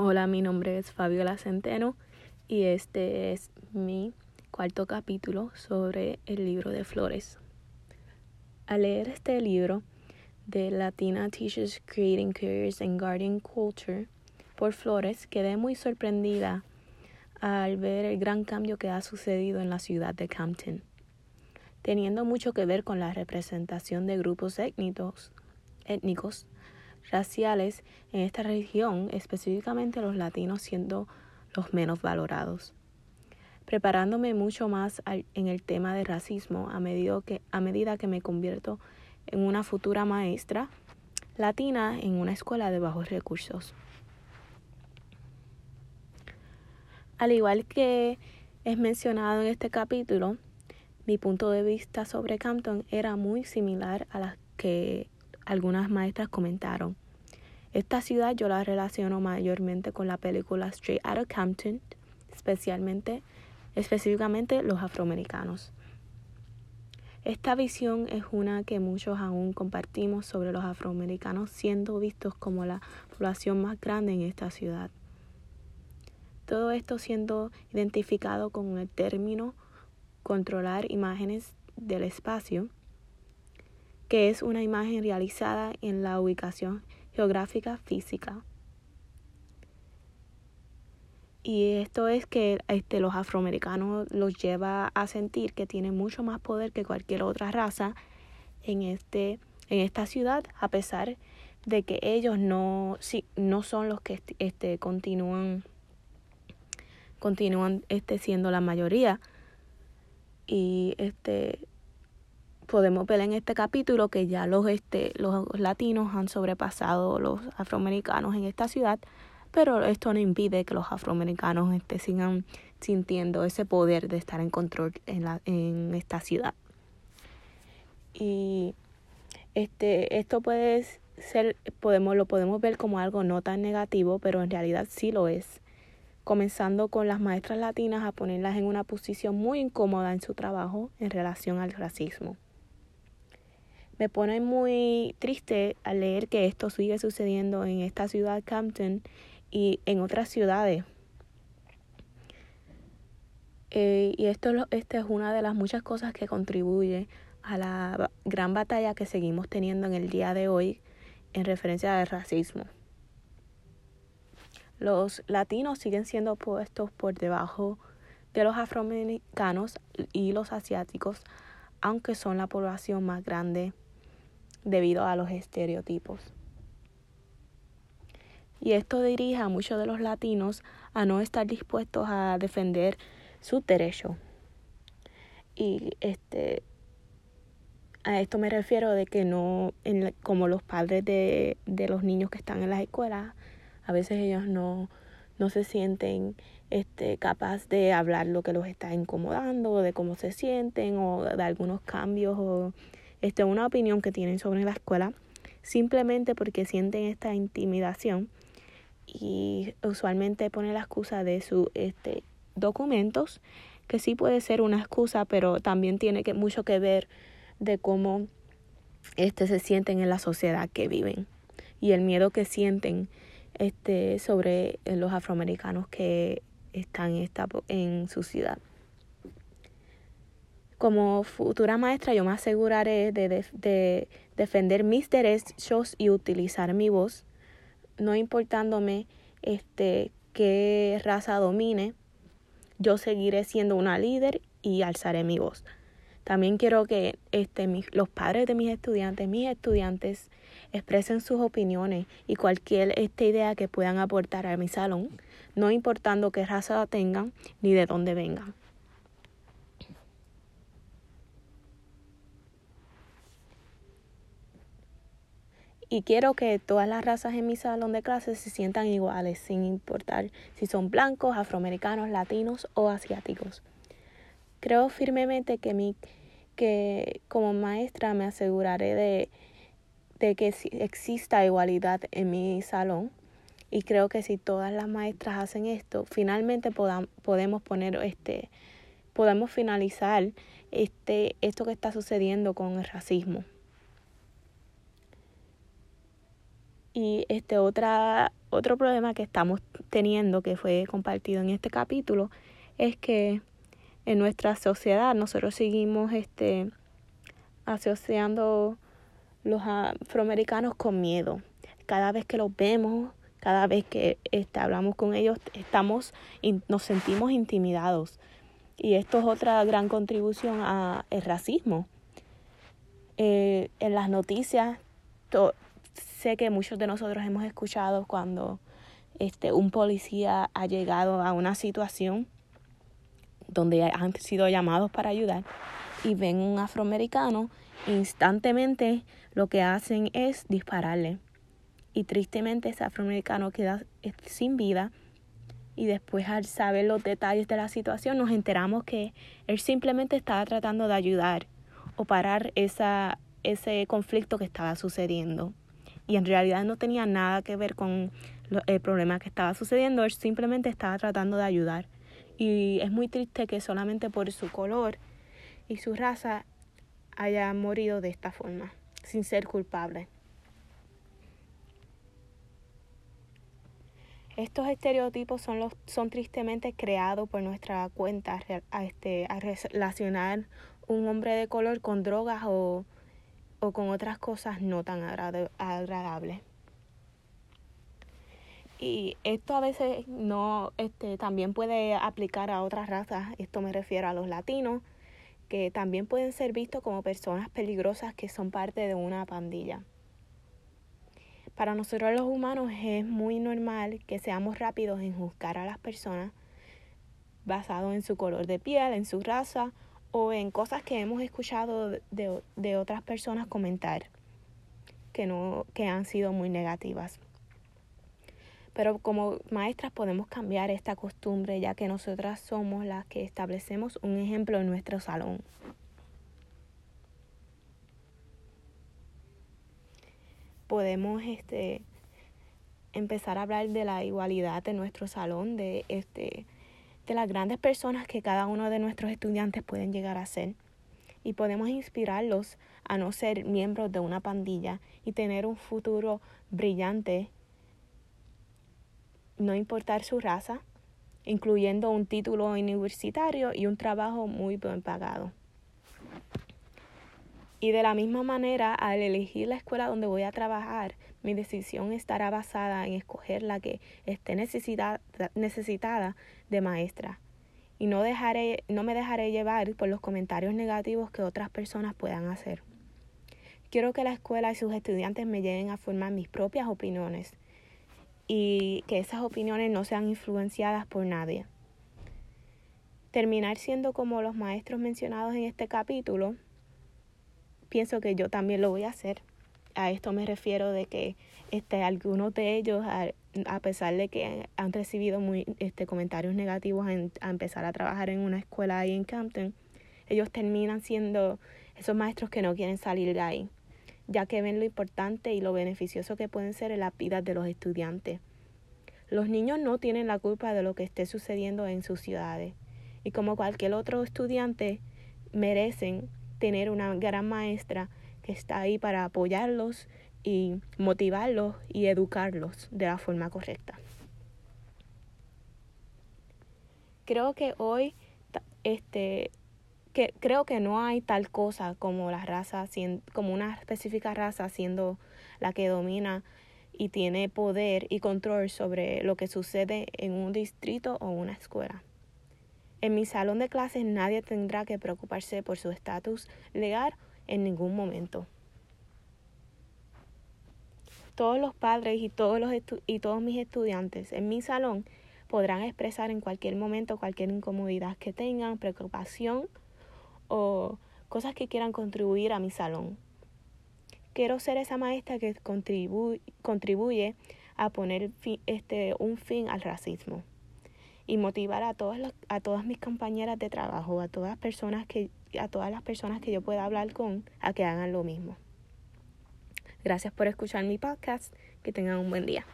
Hola, mi nombre es Fabiola Centeno y este es mi cuarto capítulo sobre el libro de flores. Al leer este libro de Latina Teachers Creating Careers and Guardian Culture por Flores, quedé muy sorprendida al ver el gran cambio que ha sucedido en la ciudad de Campton, teniendo mucho que ver con la representación de grupos étnicos, étnicos raciales en esta región, específicamente los latinos siendo los menos valorados. Preparándome mucho más en el tema de racismo a medida que, me convierto en una futura maestra latina en una escuela de bajos recursos. Al igual que es mencionado en este capítulo, mi punto de vista sobre Campton era muy similar a la que algunas maestras comentaron. Esta ciudad yo la relaciono mayormente con la película Straight Outta Compton, especialmente, específicamente los afroamericanos. Esta visión es una que muchos aún compartimos sobre los afroamericanos siendo vistos como la población más grande en esta ciudad. Todo esto siendo identificado con el término controlar imágenes del espacio que es una imagen realizada en la ubicación geográfica física. Y esto es que este, los afroamericanos los lleva a sentir que tienen mucho más poder que cualquier otra raza en, este, en esta ciudad, a pesar de que ellos no, sí, no son los que este, continúan, continúan este, siendo la mayoría. Y este, podemos ver en este capítulo que ya los, este, los latinos han sobrepasado los afroamericanos en esta ciudad, pero esto no impide que los afroamericanos este, sigan sintiendo ese poder de estar en control en, la, en esta ciudad. Y este, esto puede ser, podemos, lo podemos ver como algo no tan negativo, pero en realidad sí lo es. Comenzando con las maestras latinas a ponerlas en una posición muy incómoda en su trabajo en relación al racismo. Me pone muy triste al leer que esto sigue sucediendo en esta ciudad, Campton, y en otras ciudades. Eh, y esto, esta es una de las muchas cosas que contribuye a la gran batalla que seguimos teniendo en el día de hoy en referencia al racismo. Los latinos siguen siendo puestos por debajo de los afroamericanos y los asiáticos, aunque son la población más grande debido a los estereotipos. Y esto dirige a muchos de los latinos a no estar dispuestos a defender sus derechos. Y este a esto me refiero de que no, como los padres de, de los niños que están en las escuelas, a veces ellos no, no se sienten este, capaz de hablar lo que los está incomodando, de cómo se sienten, o de algunos cambios o este, una opinión que tienen sobre la escuela simplemente porque sienten esta intimidación y usualmente pone la excusa de sus este, documentos, que sí puede ser una excusa, pero también tiene que, mucho que ver de cómo este, se sienten en la sociedad que viven y el miedo que sienten este, sobre los afroamericanos que están esta, en su ciudad. Como futura maestra yo me aseguraré de, de, defender mis derechos y utilizar mi voz, no importándome este, qué raza domine, yo seguiré siendo una líder y alzaré mi voz. También quiero que este, los padres de mis estudiantes, mis estudiantes, expresen sus opiniones y cualquier esta idea que puedan aportar a mi salón, no importando qué raza tengan ni de dónde vengan. Y quiero que todas las razas en mi salón de clases se sientan iguales, sin importar si son blancos, afroamericanos, latinos o asiáticos. Creo firmemente que, mi, que como maestra me aseguraré de, de que exista igualdad en mi salón y creo que si todas las maestras hacen esto, finalmente podemos poner este podemos finalizar este esto que está sucediendo con el racismo. Y este otra, otro problema que estamos teniendo, que fue compartido en este capítulo, es que en nuestra sociedad nosotros seguimos este, asociando los afroamericanos con miedo. Cada vez que los vemos, cada vez que este, hablamos con ellos, estamos, nos sentimos intimidados. Y esto es otra gran contribución al racismo. Eh, en las noticias, sé que muchos de nosotros hemos escuchado cuando este, un policía ha llegado a una situación donde han sido llamados para ayudar y ven un afroamericano, instantemente lo que hacen es dispararle. Y tristemente ese afroamericano queda sin vida y después al saber los detalles de la situación nos enteramos que él simplemente estaba tratando de ayudar o parar esa, ese conflicto que estaba sucediendo. Y en realidad no tenía nada que ver con el problema que estaba sucediendo, él simplemente estaba tratando de ayudar. Y es muy triste que solamente por su color y su raza haya morido de esta forma, sin ser culpable. Estos estereotipos son, los, son tristemente creados por nuestra cuenta a, este, a relacionar un hombre de color con drogas o, o con otras cosas no tan agradables. Y esto a veces no, este, también puede aplicar a otras razas. Esto me refiero a los latinos, que también pueden ser vistos como personas peligrosas que son parte de una pandilla. Para nosotros los humanos es muy normal que seamos rápidos en juzgar a las personas basado en su color de piel, en su raza o en cosas que hemos escuchado de, de otras personas comentar que, no, que han sido muy negativas. Pero como maestras podemos cambiar esta costumbre ya que nosotras somos las que establecemos un ejemplo en nuestro salón. podemos este, empezar a hablar de la igualdad en nuestro salón, de, este, las grandes personas que cada uno de nuestros estudiantes pueden llegar a ser. Y podemos inspirarlos a no ser miembros de una pandilla y tener un futuro brillante, no importar su raza, incluyendo un título universitario y un trabajo muy bien pagado. Y de la misma manera, al elegir la escuela donde voy a trabajar, mi decisión estará basada en escoger la que esté necesitada de maestra. Y no, dejaré, no me dejaré llevar por los comentarios negativos que otras personas puedan hacer. Quiero que la escuela y sus estudiantes me lleven a formar mis propias opiniones y que esas opiniones no sean influenciadas por nadie. Terminar siendo como los maestros mencionados en este capítulo pienso que yo también lo voy a hacer. A esto me refiero de que este, algunos de ellos, a, pesar de que han recibido muy, este, comentarios negativos a empezar a trabajar en una escuela ahí en Campton, ellos terminan siendo esos maestros que no quieren salir de ahí, ya que ven lo importante y lo beneficioso que pueden ser en las vidas de los estudiantes. Los niños no tienen la culpa de lo que esté sucediendo en sus ciudades y como cualquier otro estudiante merecen tener una gran maestra que está ahí para apoyarlos y motivarlos y educarlos de la forma correcta. Creo que hoy este que creo que no hay tal cosa como la raza como una específica raza siendo la que domina y tiene poder y control sobre lo que sucede en un distrito o una escuela. En mi salón de clases nadie tendrá que preocuparse por su estatus legal en ningún momento. Todos los padres y todos, los y todos mis estudiantes en mi salón podrán expresar en cualquier momento cualquier incomodidad que tengan, preocupación o cosas que quieran contribuir a mi salón. Quiero ser esa maestra que contribuye a poner este, un fin al racismo y motivar a todas a todas mis compañeras de trabajo, a todas personas que a todas las personas que yo pueda hablar con a que hagan lo mismo. Gracias por escuchar mi podcast. Que tengan un buen día.